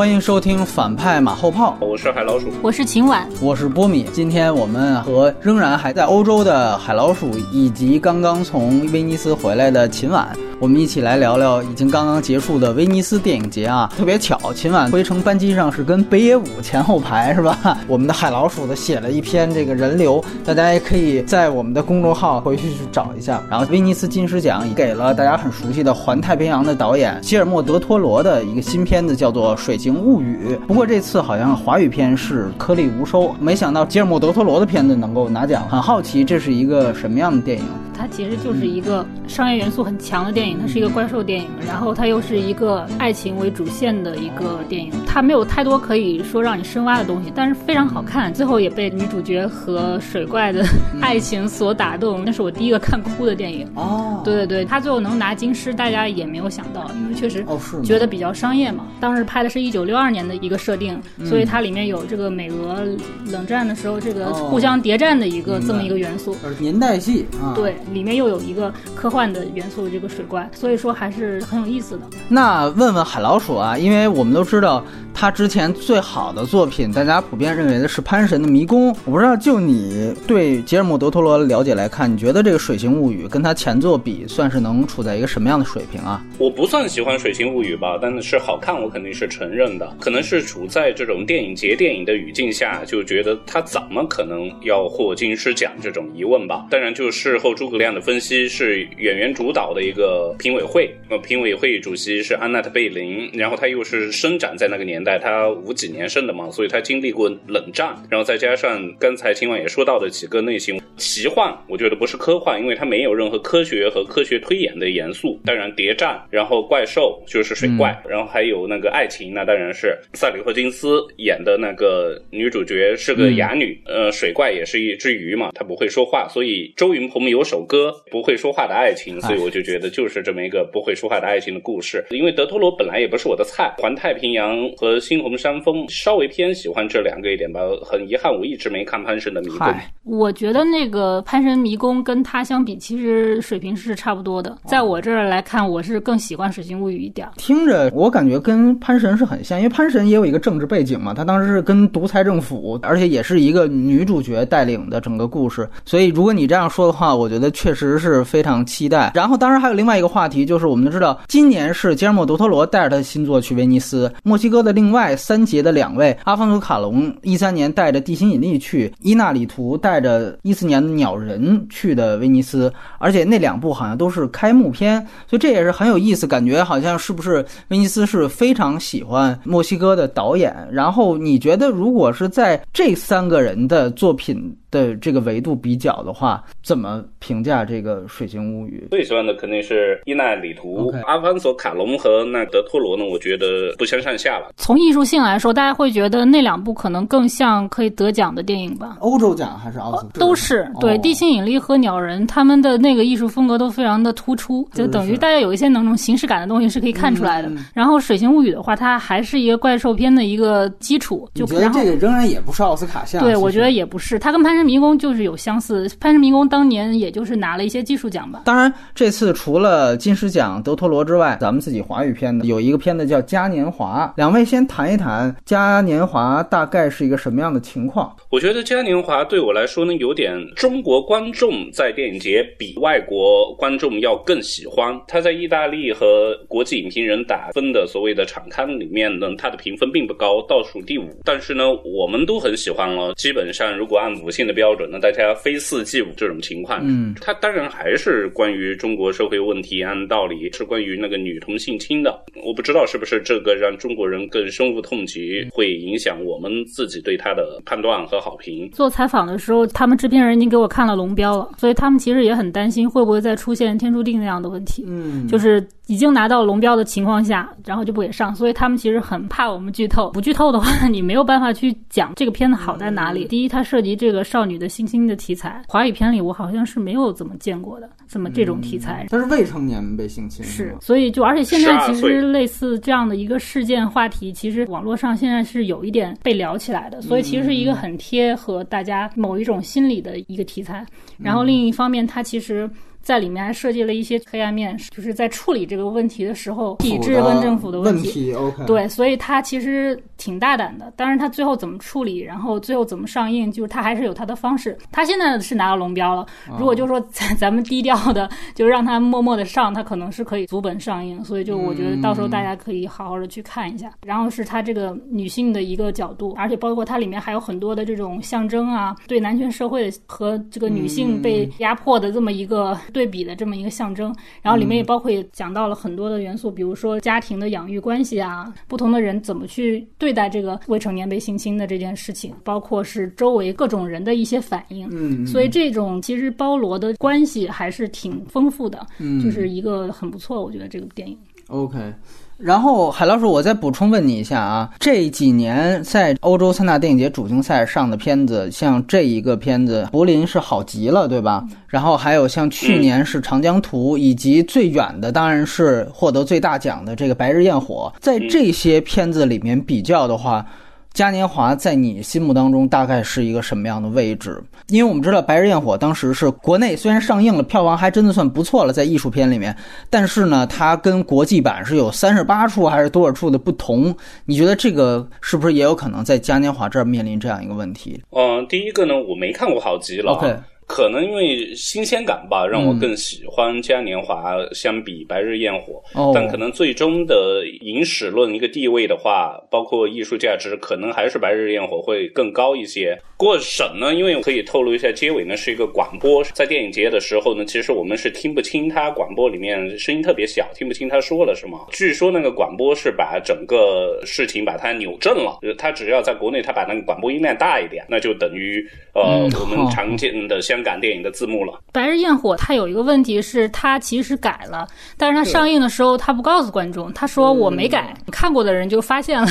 欢迎收听反派马后炮，我是海老鼠，我是秦婉，我是波米。今天我们和仍然还在欧洲的海老鼠，以及刚刚从威尼斯回来的秦晚，我们一起来聊聊已经刚刚结束的威尼斯电影节啊。特别巧，秦晚回程班机上是跟北野武前后排是吧？我们的海老鼠的写了一篇这个人流，大家也可以在我们的公众号回去去找一下。然后威尼斯金狮奖给了大家很熟悉的《环太平洋》的导演希尔莫德托罗的一个新片子，叫做《水形物语》。不过这次好像华语片是颗粒无收，没想到吉尔莫德托罗的片子能够拿奖，很好奇这是一个什么样的电影。它其实就是一个商业元素很强的电影，它是一个怪兽电影，然后它又是一个爱情为主线的一个电影，它没有太多可以说让你深挖的东西，但是非常好看。最后也被女主角和水怪的爱情所打动，那是我第一个看哭的电影。哦，对对对，它最后能拿金狮，大家也没有想到，因为确实觉得比较商业嘛。当时拍的是一九六二年的一个设定，所以它里面有这个美俄冷战的时候这个互相谍战的一个这么一个元素，年代戏啊，对。里面又有一个科幻的元素，这个水怪，所以说还是很有意思的。那问问海老鼠啊，因为我们都知道他之前最好的作品，大家普遍认为的是《潘神的迷宫》。我不知道，就你对吉尔莫·德托罗的了解来看，你觉得这个《水形物语》跟他前作比，算是能处在一个什么样的水平啊？我不算喜欢《水形物语》吧，但是好看，我肯定是承认的。可能是处在这种电影节电影的语境下，就觉得他怎么可能要获金狮奖这种疑问吧。当然，就事后诸葛亮的分析是演员主导的一个评委会，呃，评委会主席是安娜特·贝林，然后他又是生长在那个年代，他五几年生的嘛，所以他经历过冷战，然后再加上刚才秦晚也说到的几个类型，奇幻，我觉得不是科幻，因为它没有任何科学和科学推演的元素。当然谍战，然后怪兽就是水怪，然后还有那个爱情，那当然是萨里赫金斯演的那个女主角是个哑女，呃，水怪也是一只鱼嘛，它不会说话，所以周云鹏有首歌。不会说话的爱情，所以我就觉得就是这么一个不会说话的爱情的故事。因为德托罗本来也不是我的菜，《环太平洋》和《猩红山峰》稍微偏喜欢这两个一点吧。很遗憾，我一直没看《潘神的迷宫》。我觉得那个《潘神迷宫》跟他相比，其实水平是差不多的。在我这儿来看，我是更喜欢《水形物语》一点。听着，我感觉跟潘神是很像，因为潘神也有一个政治背景嘛，他当时是跟独裁政府，而且也是一个女主角带领的整个故事。所以，如果你这样说的话，我觉得确实是非常期待。然后，当然还有另外一个话题，就是我们都知道，今年是吉尔莫·德托罗带着他的新作去威尼斯，墨西哥的另外三杰的两位阿方索·卡隆一三年带着《地心引力》去，伊纳里图带着一四年的《鸟人》去的威尼斯，而且那两部好像都是开幕片，所以这也是很有意思，感觉好像是不是威尼斯是非常喜欢墨西哥的导演。然后你觉得，如果是在这三个人的作品？的这个维度比较的话，怎么评价这个《水形物语》？最喜欢的肯定是伊奈里图、阿方索卡隆和那德托罗呢？我觉得不相上下了。从艺术性来说，大家会觉得那两部可能更像可以得奖的电影吧？欧洲奖还是奥斯？都是对《地心引力》和《鸟人》，他们的那个艺术风格都非常的突出，就等于大家有一些那种形式感的东西是可以看出来的。然后《水形物语》的话，它还是一个怪兽片的一个基础。就觉得这个仍然也不是奥斯卡项？对，我觉得也不是。它跟潘。迷宫就是有相似，潘神迷宫当年也就是拿了一些技术奖吧。当然，这次除了金狮奖德托罗之外，咱们自己华语片的有一个片子叫《嘉年华》。两位先谈一谈《嘉年华》大概是一个什么样的情况？我觉得《嘉年华》对我来说呢，有点中国观众在电影节比外国观众要更喜欢。他在意大利和国际影评人打分的所谓的场刊里面呢，它的评分并不高，倒数第五。但是呢，我们都很喜欢哦。基本上，如果按五星的标准，那大家非四即五这种情况，嗯，它当然还是关于中国社会问题，按道理是关于那个女同性侵的。我不知道是不是这个让中国人更深恶痛疾，会影响我们自己对他的判断和好评。做采访的时候，他们制片人已经给我看了龙标了，所以他们其实也很担心会不会再出现天注定那样的问题。嗯，就是已经拿到龙标的情况下，然后就不给上，所以他们其实很怕我们剧透。不剧透的话，你没有办法去讲这个片子好在哪里。第一，它涉及这个少女的性侵的题材，华语片里我好像是没有怎么见过的，这么这种题材。它是未成年被性侵，是，所以就而且现在其实类似这样的一个事件话题，其实网络上现在是有一点被聊起来的，所以其实是一个很贴合大家某一种心理的一个题材。然后另一方面，它其实。在里面还设计了一些黑暗面，就是在处理这个问题的时候，体制跟政府的问题。OK，对，所以他其实挺大胆的。当然，他最后怎么处理，然后最后怎么上映，就是他还是有他的方式。他现在是拿到龙标了，如果就说咱咱们低调的，就让他默默的上，他可能是可以足本上映。所以就我觉得到时候大家可以好好的去看一下。然后是他这个女性的一个角度，而且包括它里面还有很多的这种象征啊，对男权社会和这个女性被压迫的这么一个对比的这么一个象征。然后里面也包括也讲到了很多的元素，比如说家庭的养育关系啊，不同的人怎么去对待这个未成年被性侵的这件事情，包括是周围各种人的一些反应。嗯，所以这种其实包罗的关系还是挺丰富的，嗯，就是一个很不错，我觉得这个电影。OK。然后海老师，我再补充问你一下啊，这几年在欧洲三大电影节主竞赛上的片子，像这一个片子《柏林》是好极了，对吧？然后还有像去年是《长江图》，以及最远的当然是获得最大奖的这个《白日焰火》。在这些片子里面比较的话，嘉年华在你心目当中大概是一个什么样的位置？因为我们知道《白日焰火》当时是国内虽然上映了，票房还真的算不错了，在艺术片里面，但是呢，它跟国际版是有三十八处还是多少处的不同？你觉得这个是不是也有可能在嘉年华这儿面临这样一个问题？嗯，第一个呢，我没看过好极了。OK。可能因为新鲜感吧，让我更喜欢嘉年华相比白日焰火。哦，但可能最终的影史论一个地位的话，包括艺术价值，可能还是白日焰火会更高一些。过审呢，因为可以透露一下，结尾呢是一个广播，在电影节的时候呢，其实我们是听不清他广播里面声音特别小，听不清他说了什么。据说那个广播是把整个事情把它扭正了，他只要在国内他把那个广播音量大一点，那就等于呃、嗯、我们常见的香港电影的字幕了。白日焰火它有一个问题是，它其实改了，但是它上映的时候它不告诉观众，他说我没改，嗯、看过的人就发现了，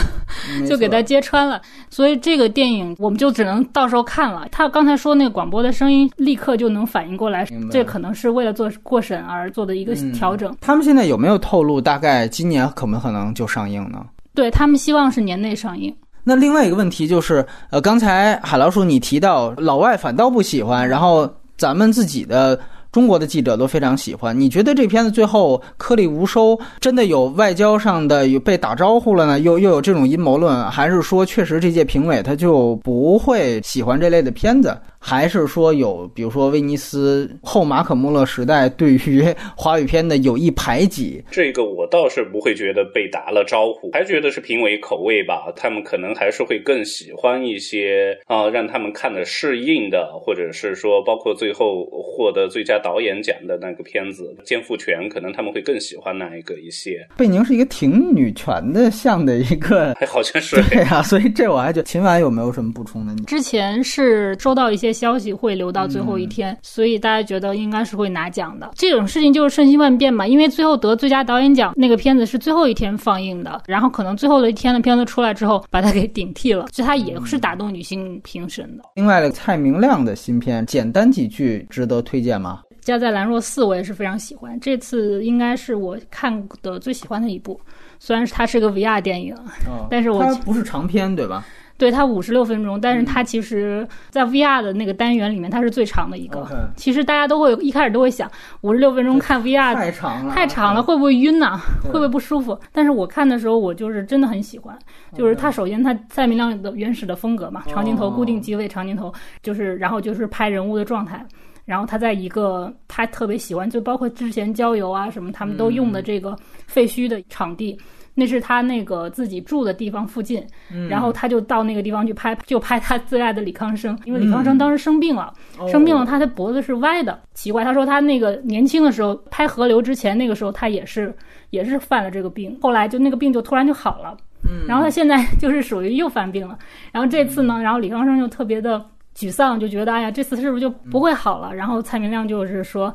就给他揭穿了。所以这个电影我们就只能到时候看了。他刚才说那个广播的声音立刻就能反应过来，这可能是为了做过审而做的一个调整。嗯、他们现在有没有透露大概今年可不可能就上映呢？对他们希望是年内上映。那另外一个问题就是，呃，刚才海老鼠你提到老外反倒不喜欢，然后咱们自己的中国的记者都非常喜欢。你觉得这片子最后颗粒无收，真的有外交上的有被打招呼了呢？又又有这种阴谋论，还是说确实这届评委他就不会喜欢这类的片子？还是说有，比如说威尼斯后马可穆勒时代对于华语片的有意排挤？这个我倒是不会觉得被打了招呼，还觉得是评委口味吧。他们可能还是会更喜欢一些啊、呃，让他们看的适应的，或者是说包括最后获得最佳导演奖的那个片子《肩负权》，可能他们会更喜欢那一个一些。贝宁是一个挺女权的像的一个，还好像是对啊，所以这我还觉得秦晚有没有什么补充的？之前是收到一些。消息会留到最后一天，嗯、所以大家觉得应该是会拿奖的。这种事情就是瞬息万变嘛，因为最后得最佳导演奖那个片子是最后一天放映的，然后可能最后的一天的片子出来之后，把它给顶替了，所以它也是打动女性评审的。另外，蔡明亮的新片，简单几句值得推荐吗？家在兰若寺我也是非常喜欢，这次应该是我看的最喜欢的一部，虽然它是个 VR 电影，哦、但是我它不是长片对吧？对它五十六分钟，但是它其实，在 VR 的那个单元里面，它是最长的一个。Okay. 其实大家都会一开始都会想，五十六分钟看 VR 太长了，太长了，会不会晕呢？会不会不舒服？但是我看的时候，我就是真的很喜欢。就是它首先它蔡明亮的原始的风格嘛，长镜头、固定机位、长镜头，就是然后就是拍人物的状态。然后他在一个他特别喜欢，就包括之前郊游啊什么，他们都用的这个废墟的场地。那是他那个自己住的地方附近，嗯、然后他就到那个地方去拍，就拍他最爱的李康生，因为李康生当时生病了，嗯、生病了，他的脖子是歪的，奇怪。他说他那个年轻的时候拍河流之前，那个时候他也是也是犯了这个病，后来就那个病就突然就好了，嗯，然后他现在 就是属于又犯病了，然后这次呢，然后李康生就特别的沮丧，就觉得哎呀，这次是不是就不会好了？然后蔡明亮就是说。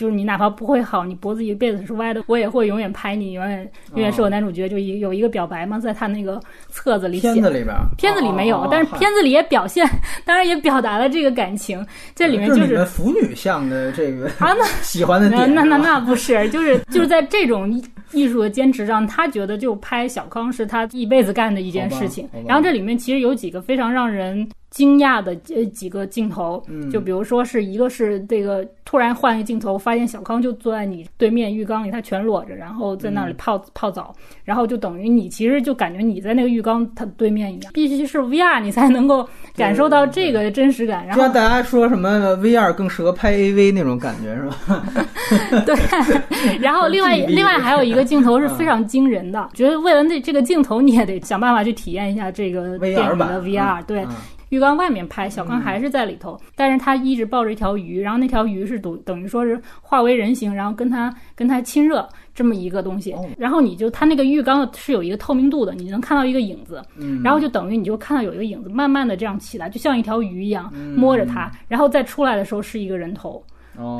就是你哪怕不会好，你脖子一辈子是歪的，我也会永远拍你，永远永远是我男主角。就一有一个表白嘛，在他那个册子里写。片子里边，片子里没有，哦、但是片子里也表现，当然也表达了这个感情。这里面就是腐女向的这个啊，那 喜欢的点。那那那不是，就是就是在这种艺术的坚持上，他觉得就拍小康是他一辈子干的一件事情。然后这里面其实有几个非常让人惊讶的呃几个镜头，就比如说是一个是这个突然换一个镜头，发现小康就坐在你对面浴缸里，他全裸着，然后在那里泡泡澡，然后就等于你其实就感觉你在那个浴缸他对面一样，必须是 VR 你才能够感受到这个真实感。然后大家说什么 VR 更适合拍 AV 那种感觉是吧？对，然后另外另外还有一个镜头是非常惊人的，觉得为了那这个镜头你也得想办法去体验一下这个电影的 VR，对。浴缸外面拍，小康还是在里头，但是他一直抱着一条鱼，然后那条鱼是等等于说是化为人形，然后跟他跟他亲热这么一个东西。然后你就他那个浴缸是有一个透明度的，你能看到一个影子，然后就等于你就看到有一个影子慢慢的这样起来，就像一条鱼一样摸着它，然后再出来的时候是一个人头，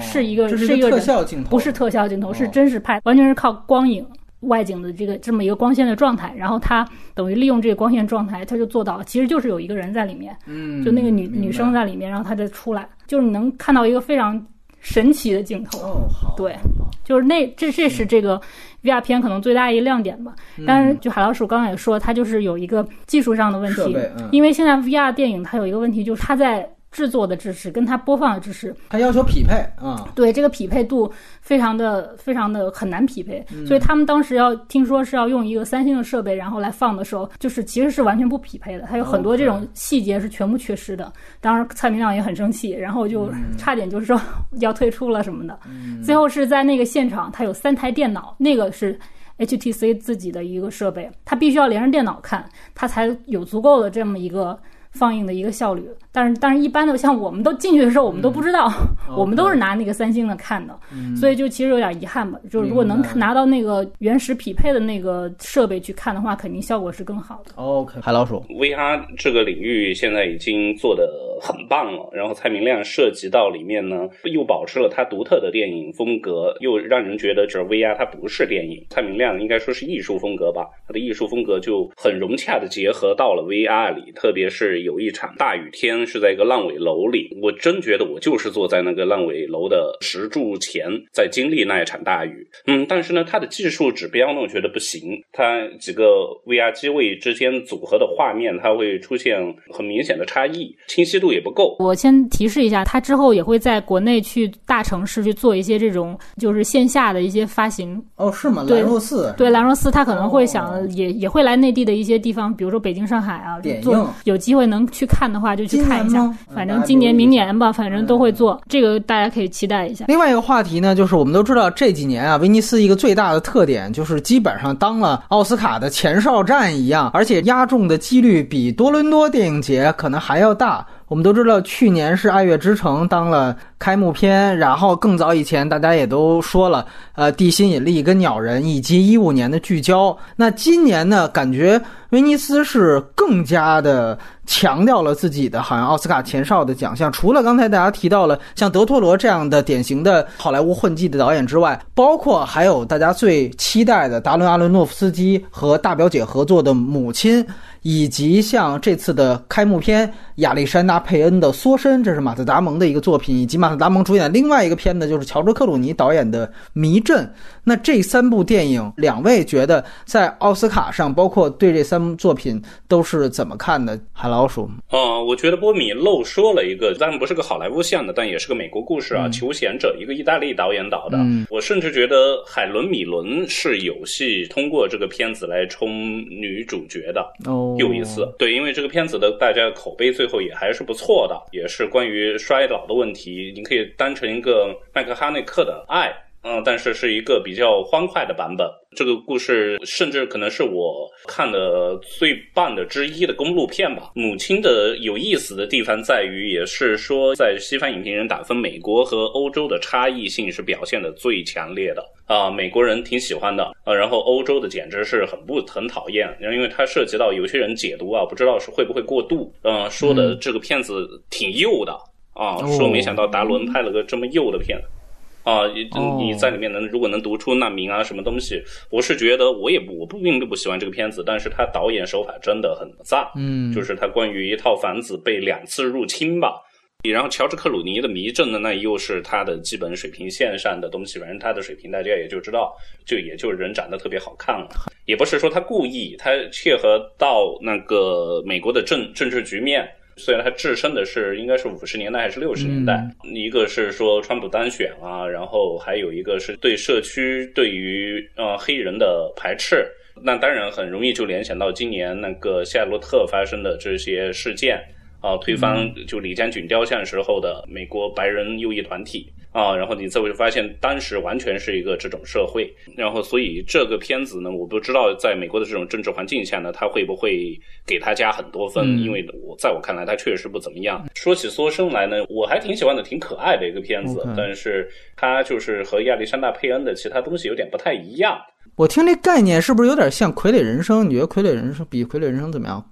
是一个是一个特效镜头，不是特效镜头，是真实拍，完全是靠光影。外景的这个这么一个光线的状态，然后他等于利用这个光线状态，他就做到了，其实就是有一个人在里面，嗯，就那个女女生在里面，然后他再出来，就是你能看到一个非常神奇的镜头，哦，好，对，就是那这这是这个 VR 片可能最大一个亮点吧。但是就海老鼠刚刚也说，它就是有一个技术上的问题，因为现在 VR 电影它有一个问题，就是它在。制作的知识跟它播放的知识，它要求匹配啊，对这个匹配度非常的非常的很难匹配，所以他们当时要听说是要用一个三星的设备，然后来放的时候，就是其实是完全不匹配的，它有很多这种细节是全部缺失的。当时蔡明亮也很生气，然后就差点就是说要退出了什么的。最后是在那个现场，他有三台电脑，那个是 HTC 自己的一个设备，他必须要连上电脑看，他才有足够的这么一个。放映的一个效率，但是但是一般的像我们都进去的时候，我们都不知道，我们都是拿那个三星的看的，所以就其实有点遗憾吧。就是如果能拿到那个原始匹配的那个设备去看的话，肯定效果是更好的。OK，海老鼠，VR 这个领域现在已经做的很棒了。然后蔡明亮涉及到里面呢，又保持了他独特的电影风格，又让人觉得这 VR 它不是电影。蔡明亮应该说是艺术风格吧，他的艺术风格就很融洽的结合到了 VR 里，特别是。有一场大雨天，是在一个烂尾楼里。我真觉得我就是坐在那个烂尾楼的石柱前，在经历那一场大雨。嗯，但是呢，它的技术指标呢，我觉得不行。它几个 VR 机位之间组合的画面，它会出现很明显的差异，清晰度也不够。我先提示一下，它之后也会在国内去大城市去做一些这种，就是线下的一些发行。哦，是吗？兰若寺对兰若寺，他可能会想也也会来内地的一些地方，比如说北京、上海啊，做有机会。能去看的话，就去看一下。反正今年、明年吧，反正都会做。这个大家可以期待一下。另外一个话题呢，就是我们都知道这几年啊，威尼斯一个最大的特点就是基本上当了奥斯卡的前哨战一样，而且压中的几率比多伦多电影节可能还要大。我们都知道，去年是《爱乐之城》当了开幕片，然后更早以前大家也都说了，呃，《地心引力》跟《鸟人》，以及一五年的《聚焦》。那今年呢，感觉威尼斯是更加的强调了自己的，好像奥斯卡前哨的奖项。除了刚才大家提到了像德托罗这样的典型的好莱坞混迹的导演之外，包括还有大家最期待的达伦·阿伦诺夫斯基和大表姐合作的《母亲》。以及像这次的开幕片亚历山大·佩恩的《缩身》，这是马特·达蒙的一个作品，以及马特·达蒙主演另外一个片子，就是乔治·克鲁尼导演的《迷阵》。那这三部电影，两位觉得在奥斯卡上，包括对这三部作品都是怎么看的？海老鼠，嗯，我觉得波米漏说了一个，但不是个好莱坞向的，但也是个美国故事啊，《求贤者》，一个意大利导演导的。我甚至觉得海伦·米伦是有戏通过这个片子来冲女主角的。哦，有一次。对，因为这个片子的大家口碑最后也还是不错的，也是关于衰老的问题，你可以当成一个麦克哈内克的爱。嗯，但是是一个比较欢快的版本。这个故事甚至可能是我看的最棒的之一的公路片吧。母亲的有意思的地方在于，也是说在西方影评人打分，美国和欧洲的差异性是表现的最强烈的啊。美国人挺喜欢的啊，然后欧洲的简直是很不很讨厌，因为它涉及到有些人解读啊，不知道是会不会过度，嗯，说的这个片子挺幼的啊，说没想到达伦拍了个这么幼的片子。啊，你你在里面能如果能读出难民啊什么东西，我是觉得我也不我不并不喜欢这个片子，但是他导演手法真的很赞，嗯，就是他关于一套房子被两次入侵吧，然后乔治克鲁尼的迷阵呢，那又是他的基本水平线上的东西，反正他的水平大家也就知道，就也就人长得特别好看了，也不是说他故意，他切合到那个美国的政政治局面。虽然它置身的是应该是五十年代还是六十年代，一个是说川普当选啊，然后还有一个是对社区对于呃黑人的排斥。那当然很容易就联想到今年那个夏洛特发生的这些事件啊，推翻就李将军雕像时候的美国白人右翼团体啊，然后你再会发现当时完全是一个这种社会，然后所以这个片子呢，我不知道在美国的这种政治环境下呢，他会不会给他加很多分，因为我在我看来他确实不怎么样。说起缩生来呢，我还挺喜欢的，挺可爱的一个片子，但是它就是和亚历山大佩恩的其他东西有点不太一样。我听这概念是不是有点像《傀儡人生》？你觉得《傀儡人生》比《傀儡人生》怎么样？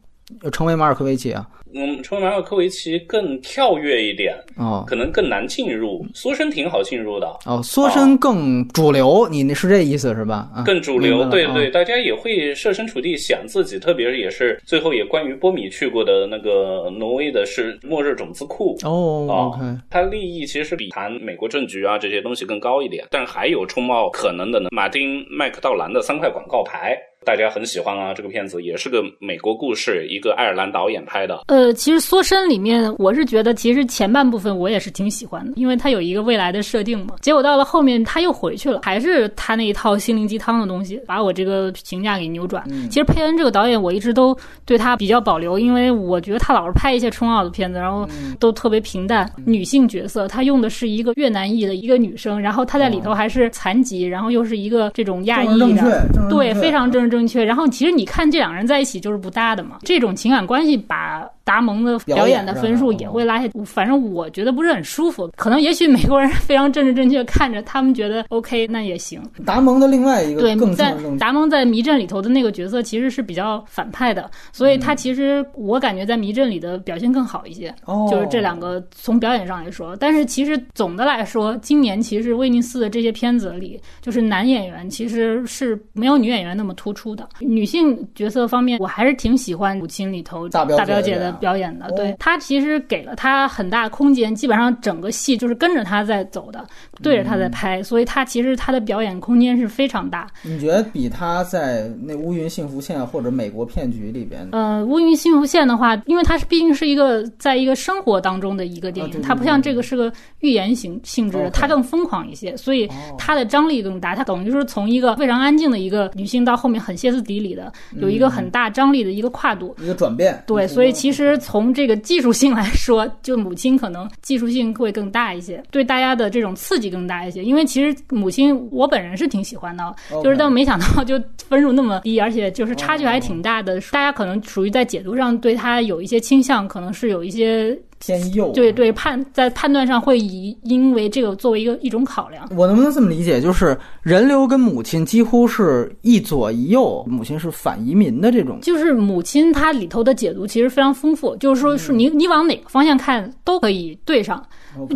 成为马尔科维奇啊？嗯，成为马尔科维奇更跳跃一点哦，可能更难进入。缩身挺好进入的哦，缩身更主流，你那是这意思是吧？更主流，对对，大家也会设身处地想自己，特别是也是最后也关于波米去过的那个挪威的是末日种子库哦它利益其实比谈美国政局啊这些东西更高一点，但还有冲冒可能的呢。马丁麦克道兰的三块广告牌。大家很喜欢啊，这个片子也是个美国故事，一个爱尔兰导演拍的。呃，其实《缩身》里面，我是觉得其实前半部分我也是挺喜欢的，因为它有一个未来的设定嘛。结果到了后面他又回去了，还是他那一套心灵鸡汤的东西，把我这个评价给扭转。其实佩恩这个导演，我一直都对他比较保留，因为我觉得他老是拍一些冲奥的片子，然后都特别平淡。女性角色，他用的是一个越南裔的一个女生，然后她在里头还是残疾，然后又是一个这种亚裔的，对，非常正正确。然后其实你看这两个人在一起就是不搭的嘛，这种情感关系把。达蒙的表演的分数也会拉下，反正我觉得不是很舒服。可能也许美国人非常政治正确，看着他们觉得 OK，那也行。达蒙的另外一个对，在达蒙在《迷阵》里头的那个角色其实是比较反派的，所以他其实我感觉在《迷阵》里的表现更好一些。哦，就是这两个从表演上来说，但是其实总的来说，今年其实威尼斯的这些片子里，就是男演员其实是没有女演员那么突出的。女性角色方面，我还是挺喜欢《母亲》里头大表姐的。表演的，对他其实给了他很大空间，基本上整个戏就是跟着他在走的，对着他在拍，所以他其实他的表演空间是非常大。你觉得比他在那《乌云幸福线》或者《美国骗局》里边？呃，《乌云幸福线》的话，因为它是毕竟是一个在一个生活当中的一个电影，它不像这个是个寓言型性质的，它更疯狂一些，所以它的张力更大。它等于是从一个非常安静的一个女性到后面很歇斯底里的，有一个很大张力的一个跨度，一个转变。对，所以其实。从这个技术性来说，就母亲可能技术性会更大一些，对大家的这种刺激更大一些。因为其实母亲我本人是挺喜欢的，就是但没想到就分数那么低，而且就是差距还挺大的。大家可能属于在解读上对他有一些倾向，可能是有一些。偏右，对对，判在判断上会以因为这个作为一个一种考量。我能不能这么理解，就是人流跟母亲几乎是一左一右，母亲是反移民的这种。就是母亲它里头的解读其实非常丰富，就是说是你你往哪个方向看都可以对上。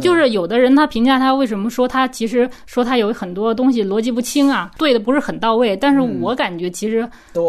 就是有的人他评价他为什么说他其实说他有很多东西逻辑不清啊，对的不是很到位。但是我感觉其实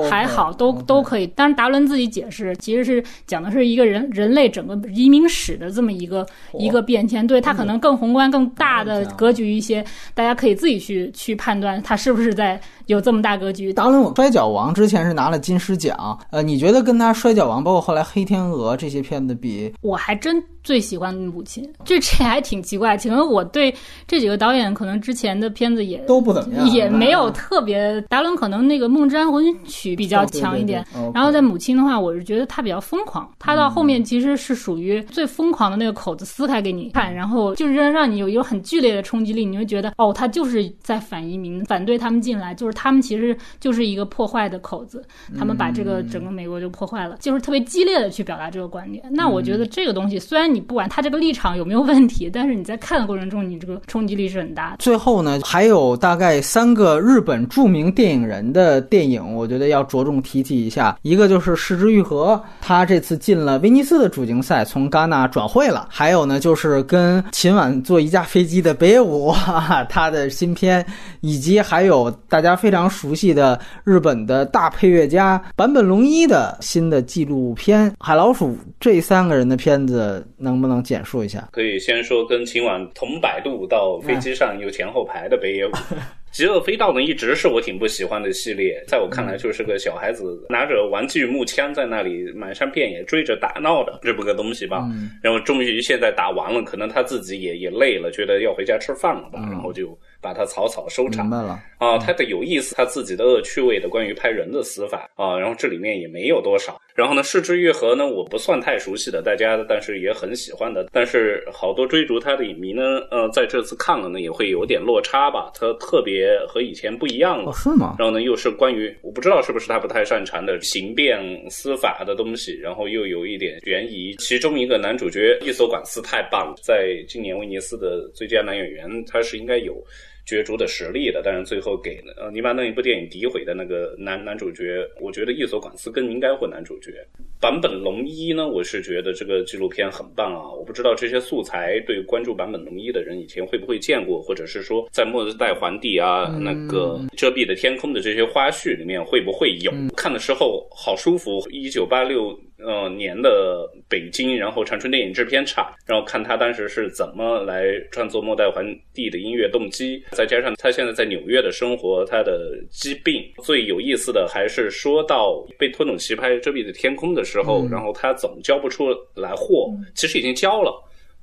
还好，都都可以。但是达伦自己解释，其实是讲的是一个人人类整个移民史。史的这么一个一个变迁，对他可能更宏观、更大的格局一些，大家可以自己去去判断他是不是在有这么大格局。达伦摔跤王之前是拿了金狮奖，呃，你觉得跟他摔跤王，包括后来黑天鹅这些片子比，我还真。最喜欢母亲，就这还挺奇怪。可能我对这几个导演，可能之前的片子也都不怎么样，也没有特别。达伦可能那个《梦之安魂曲》比较强一点，然后在母亲的话，我是觉得他比较疯狂。他到后面其实是属于最疯狂的那个口子撕开给你看，然后就是让让你有一种很剧烈的冲击力，你会觉得哦，他就是在反移民，反对他们进来，就是他们其实就是一个破坏的口子，他们把这个整个美国就破坏了，就是特别激烈的去表达这个观点。那我觉得这个东西虽然。你不管他这个立场有没有问题，但是你在看的过程中，你这个冲击力是很大的。最后呢，还有大概三个日本著名电影人的电影，我觉得要着重提及一下。一个就是石之愈合，他这次进了威尼斯的主竞赛，从戛纳转会了。还有呢，就是跟秦晚坐一架飞机的北野武，他的新片，以及还有大家非常熟悉的日本的大配乐家坂本龙一的新的纪录片《海老鼠》。这三个人的片子。能不能简述一下？可以先说跟秦晚同百度到飞机上有前后排的北野武，极恶飞盗呢，一直是我挺不喜欢的系列，在我看来就是个小孩子拿着玩具木枪在那里满山遍野追着打闹的这么个东西吧。然后终于现在打完了，可能他自己也也累了，觉得要回家吃饭了吧，然后就。把它草草收场明白了啊！他的有意思，他自己的恶趣味的关于拍人的死法啊，然后这里面也没有多少。然后呢，失之愈合呢，我不算太熟悉的，大家但是也很喜欢的。但是好多追逐他的影迷呢，呃，在这次看了呢，也会有点落差吧。他特别和以前不一样了，是吗？然后呢，又是关于我不知道是不是他不太擅长的刑辩司法的东西，然后又有一点悬疑。其中一个男主角伊索管斯太棒了，在今年威尼斯的最佳男演员，他是应该有。角逐的实力的，但是最后给呃你把那一部电影诋毁的那个男男主角，我觉得伊索管斯更应该混男主角。版本龙一呢，我是觉得这个纪录片很棒啊！我不知道这些素材对关注版本龙一的人以前会不会见过，或者是说在末日代皇帝啊那个遮蔽的天空的这些花絮里面会不会有？看的时候好舒服，一九八六。呃，年的北京，然后长春电影制片厂，然后看他当时是怎么来创作《末代皇帝》的音乐动机，再加上他现在在纽约的生活，他的疾病，最有意思的还是说到被托努奇拍《遮蔽的天空》的时候，然后他总交不出来货，其实已经交了。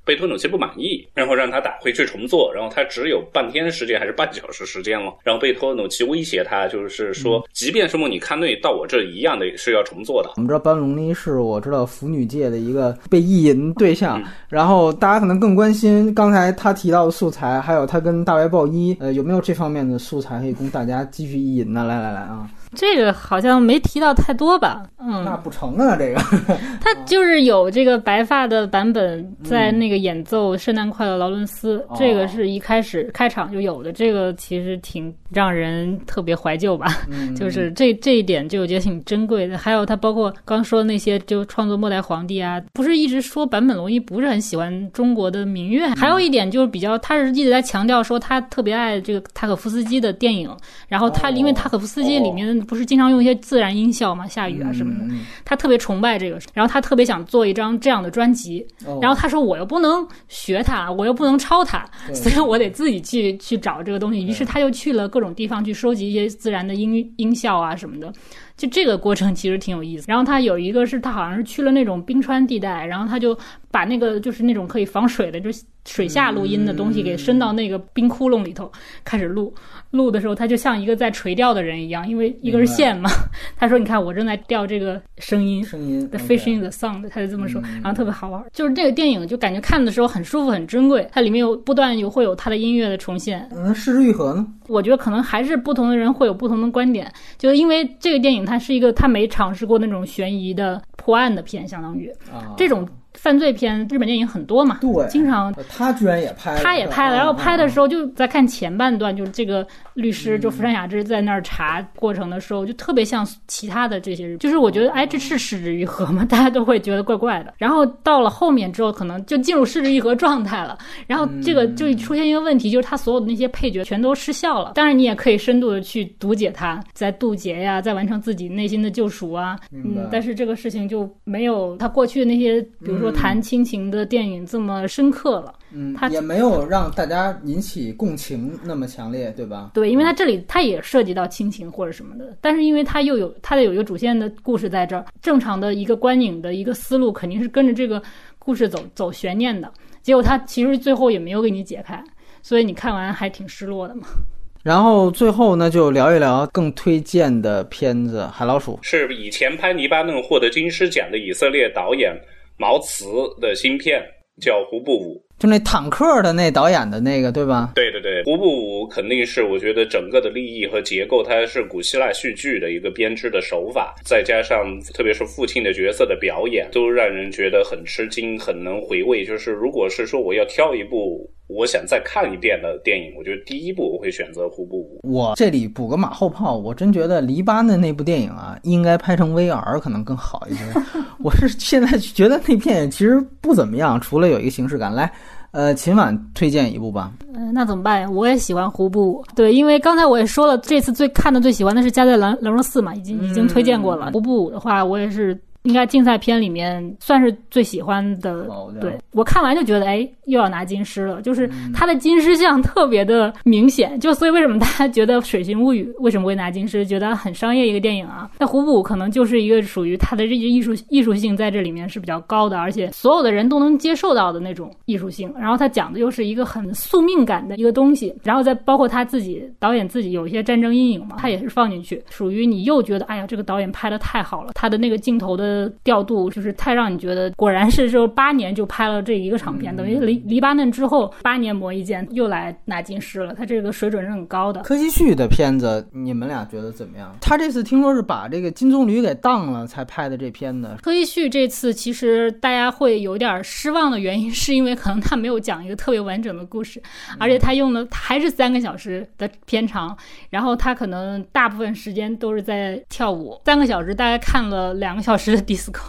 被托努奇不满意，然后让他打回去重做，然后他只有半天时间还是半小时时间了，然后贝托努奇威胁他，就是说，即便是莫尼卡内到我这一样的是要重做的。我们知道班龙尼是我知道腐女界的一个被意淫对象，然后大家可能更关心刚才他提到的素材，还有他跟大白豹一，呃，有没有这方面的素材可以供大家继续意淫呢？来来来啊！这个好像没提到太多吧？嗯，那不成啊，这个。他就是有这个白发的版本在那个演奏《圣诞快乐，劳伦斯》，这个是一开始开场就有的。这个其实挺让人特别怀旧吧？就是这这一点就我觉得挺珍贵的。还有他包括刚说的那些，就创作《末代皇帝》啊，不是一直说坂本龙一不是很喜欢中国的民乐。还有一点就是比较，他是一直在强调说他特别爱这个塔可夫斯基的电影，然后他因为塔可夫斯基里面。不是经常用一些自然音效嘛？下雨啊什么的，他特别崇拜这个，然后他特别想做一张这样的专辑，然后他说我又不能学他，我又不能抄他，所以我得自己去去找这个东西。于是他就去了各种地方去收集一些自然的音音效啊什么的。就这个过程其实挺有意思。然后他有一个是他好像是去了那种冰川地带，然后他就把那个就是那种可以防水的，就水下录音的东西给伸到那个冰窟窿里头开始录。录的时候他就像一个在垂钓的人一样，因为一根线嘛。他说：“你看我正在钓这个声音，声音，the fishing the sound。”他就这么说，然后特别好玩。就是这个电影就感觉看的时候很舒服、很珍贵。它里面有不断有会有他的音乐的重现。那，失之愈合呢？我觉得可能还是不同的人会有不同的观点，就是因为这个电影它是一个他没尝试过那种悬疑的破案的片，相当于这种。犯罪片，日本电影很多嘛，对，经常他居然也拍，他也拍了。然后拍的时候就在看前半段，就是这个律师就福山雅治在那儿查过程的时候，就特别像其他的这些人，就是我觉得哎，这是失之愈合吗？大家都会觉得怪怪的。然后到了后面之后，可能就进入失之愈合状态了。然后这个就出现一个问题，就是他所有的那些配角全都失效了。当然，你也可以深度的去读解他，在渡劫呀，在完成自己内心的救赎啊。嗯，但是这个事情就没有他过去的那些，比如说。谈亲情的电影这么深刻了，嗯，他也没有让大家引起共情那么强烈，对吧？对，因为他这里他也涉及到亲情或者什么的，但是因为他又有他的有一个主线的故事在这儿，正常的一个观影的一个思路肯定是跟着这个故事走走悬念的，结果他其实最后也没有给你解开，所以你看完还挺失落的嘛。然后最后呢，就聊一聊更推荐的片子《海老鼠》，是以前拍《黎巴嫩》获得金狮奖的以色列导演。毛瓷的芯片叫《胡布舞》，就那坦克的那导演的那个，对吧？对对对，《胡布舞》肯定是我觉得整个的立意和结构，它是古希腊戏剧的一个编织的手法，再加上特别是父亲的角色的表演，都让人觉得很吃惊，很能回味。就是如果是说我要挑一部。我想再看一遍的电影，我觉得第一部我会选择《胡布舞》。我这里补个马后炮，我真觉得黎巴嫩那部电影啊，应该拍成 VR 可能更好一些。我是现在觉得那片其实不怎么样，除了有一个形式感。来，呃，秦晚推荐一部吧。嗯，那怎么办呀？我也喜欢《胡布舞》，对，因为刚才我也说了，这次最看的最喜欢的是《加在兰兰若寺》嘛，已经已经推荐过了。《胡布舞》的话，我也是。应该竞赛片里面算是最喜欢的。哦对我看完就觉得，哎，又要拿金狮了，就是嗯它的金狮像特别的明显。就所以为什么大家觉得《水形物语》为什么会拿金狮，觉得很商业一个电影啊？那虎捕可能就是一个属于它的这艺术艺术性在这里面是比较高的，而且所有的人都能接受到的那种艺术性。然后他讲的又是一个很宿命感的一个东西，然后再包括他自己导演自己有一些战争阴影嘛，他也是放进去，属于你又觉得哎呀这个导演拍的太好了，他的那个镜头的调度就是太让你觉得果然是就八年就拍了这一个长片，等于黎黎巴嫩之后八年磨一剑又来拿金狮了，他这个水准是很高的。柯基旭的片子，你们俩觉得怎么样？他这次听说是把这个金棕榈给当了才拍的这片子，柯基旭这次其实大家会有点失望的原因，是因为可能他没有讲一个特别完整的故事，而且他用的还是三个小时的片长，然后他可能大部分时间都是在跳舞，三个小时大概看了两个小时的 disco，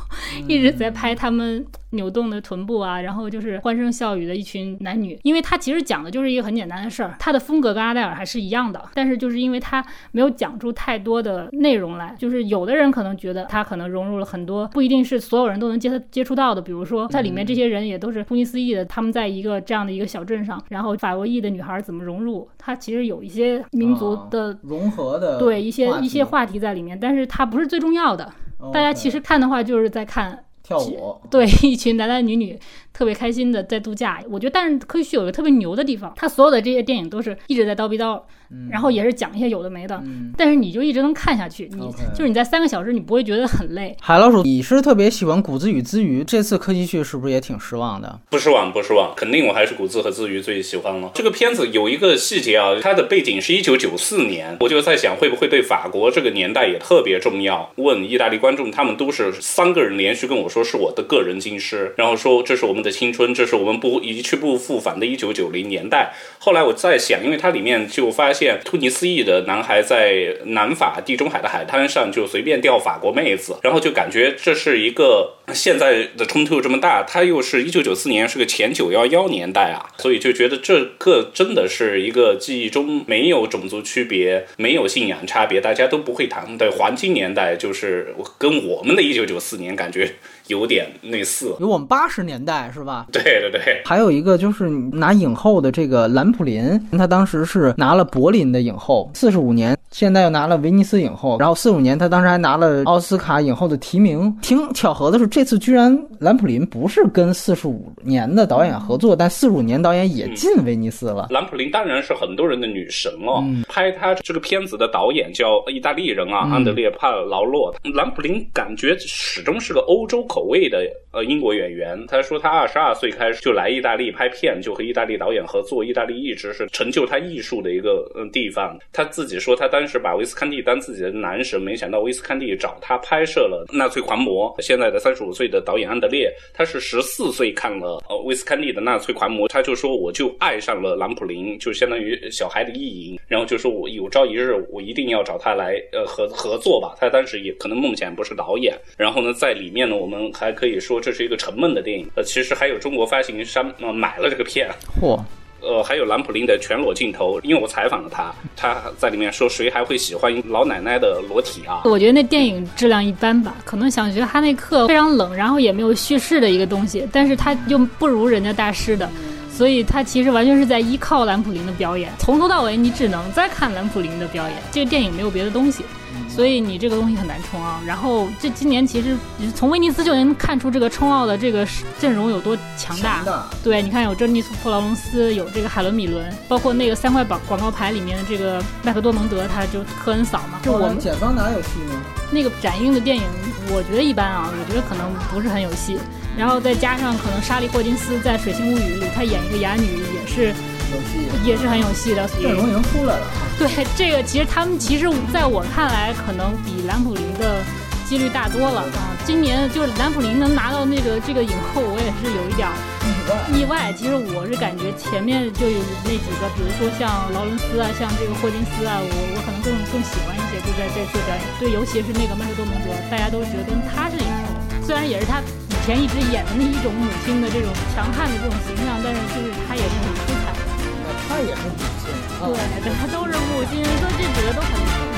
一直在拍他们扭动的臀部啊，然后就是欢声笑语的一群男女，因为他其实讲的就是一个很简单的事儿，他的风格跟阿黛尔还是一样的，但是就是因为他没有讲出太多的内容来，就是有的人可能觉得他可能融入了很多不一定是所有人都能接接触到的，比如说在里面这些人也都是突尼斯裔的，他们在一个这样的一个小镇上，然后法国裔的女孩怎么融入，他其实有一些民族的。融合的对一些一些话题在里面，但是它不是最重要的。大家其实看的话，就是在看跳舞，对一群男男女女特别开心的在度假。我觉得，但是柯西有一个特别牛的地方，他所有的这些电影都是一直在叨逼叨，然后也是讲一些有的没的，嗯但是你就一直能看下去。你就是你在三个小时，你不会觉得很累。海老鼠，你是特别喜欢谷子与资鱼，这次柯基旭是不是也挺失望的？不失望，不失望，肯定我还是谷子和自娱最喜欢了。这个片子有一个细节啊，它的背景是一九九四年，我就在想会不会对法国这个年代也特别重要。问意大利观众，他们都是三个人连续跟我说是我的个人金师，然后说这是我们的青春，这是我们不一去不复返的一九九零年代。后来我在想，因为它里面就发现突尼斯裔的男孩在南法地中海的海滩上就随便钓法国妹子，然后就感觉这是一个现在的冲突这么大，他又是一九九四年是个前九幺幺年代啊，所以就觉得这个真的是一个记忆中没有种族区别、没有信仰差别，大家都不会谈的黄金年代，就是跟我们的一九九四年感觉有点类似。有我们八十年代是吧？对对对，还有一个就是拿影后的这个兰普林，他当时是拿了柏林的影后，四十五年，现在又拿了威尼斯影后，然后四五年他当时还拿了奥斯卡影后的提名。挺巧合的是，这次居然兰普林不是跟四十五年的导演合作，但四十五年导演也进威尼斯了。兰普林当然是很多人的女神了。嗯拍他这个片子的导演叫意大利人啊，嗯安德烈帕劳洛。兰普林感觉始终是个欧洲口所谓的呃英国演员。他说他二十二岁开始就来意大利拍片，就和意大利导演合作。意大利一直是成就他艺术的一个嗯地方。他自己说他当时把威斯康蒂当自己的男神，没想到威斯康蒂找他拍摄了《纳粹狂魔》。现在的三十五岁的导演安德烈，他是十四岁看了呃威斯康蒂的《纳粹狂魔》，他就说我就爱上了兰普林，就相当于小孩的意淫，然后就说我有朝一日我一定要找他来呃合合作吧。他当时也可能梦想不是导演，然后呢，在里面呢，我们还可以说这是一个沉闷的电影。呃，其实还有中国发行商呃买了这个片，嚯，呃，还有兰普林的全裸镜头，因为我采访了他，他在里面说谁还会喜欢老奶奶的裸体啊？我觉得那电影质量一般吧，可能想学哈内克非常冷，然后也没有叙事的一个东西，但是他又不如人家大师的。所以他其实完全是在依靠兰普林的表演，从头到尾你只能在看兰普林的表演。这个电影没有别的东西，所以你这个东西很难冲奥。然后这今年其实从威尼斯就能看出这个冲奥的这个阵容有多强大。对，你看有珍妮斯·普劳隆斯，有这个海伦·米伦，包括那个三块广广告牌里面的这个麦克多蒙德，他就科恩嫂嘛。就我们检方哪有戏呢？那个展映的电影，我觉得一般啊，我觉得可能不是很有戏。然后再加上可能莎莉·霍金斯在《水星物语》里，她演一个哑女也是有戏，也是很有戏的。阵容已经出来了。对这个，其实他们其实在我看来，可能比兰普林的几率大多了啊。今年就是兰普林能拿到那个这个影后，我也是有一点意外。其实我是感觉前面就有那几个，比如说像劳伦斯啊，像这个霍金斯啊，我我可能更更喜欢一些，就在这次表演。对，尤其是那个麦克多蒙德，大家都觉得他是影后，虽然也是他。以前一直演的那一种母亲的这种强悍的这种形象，但是就是她也是很出彩。那她也是母亲，对，对，她都是母亲，说这几个都很。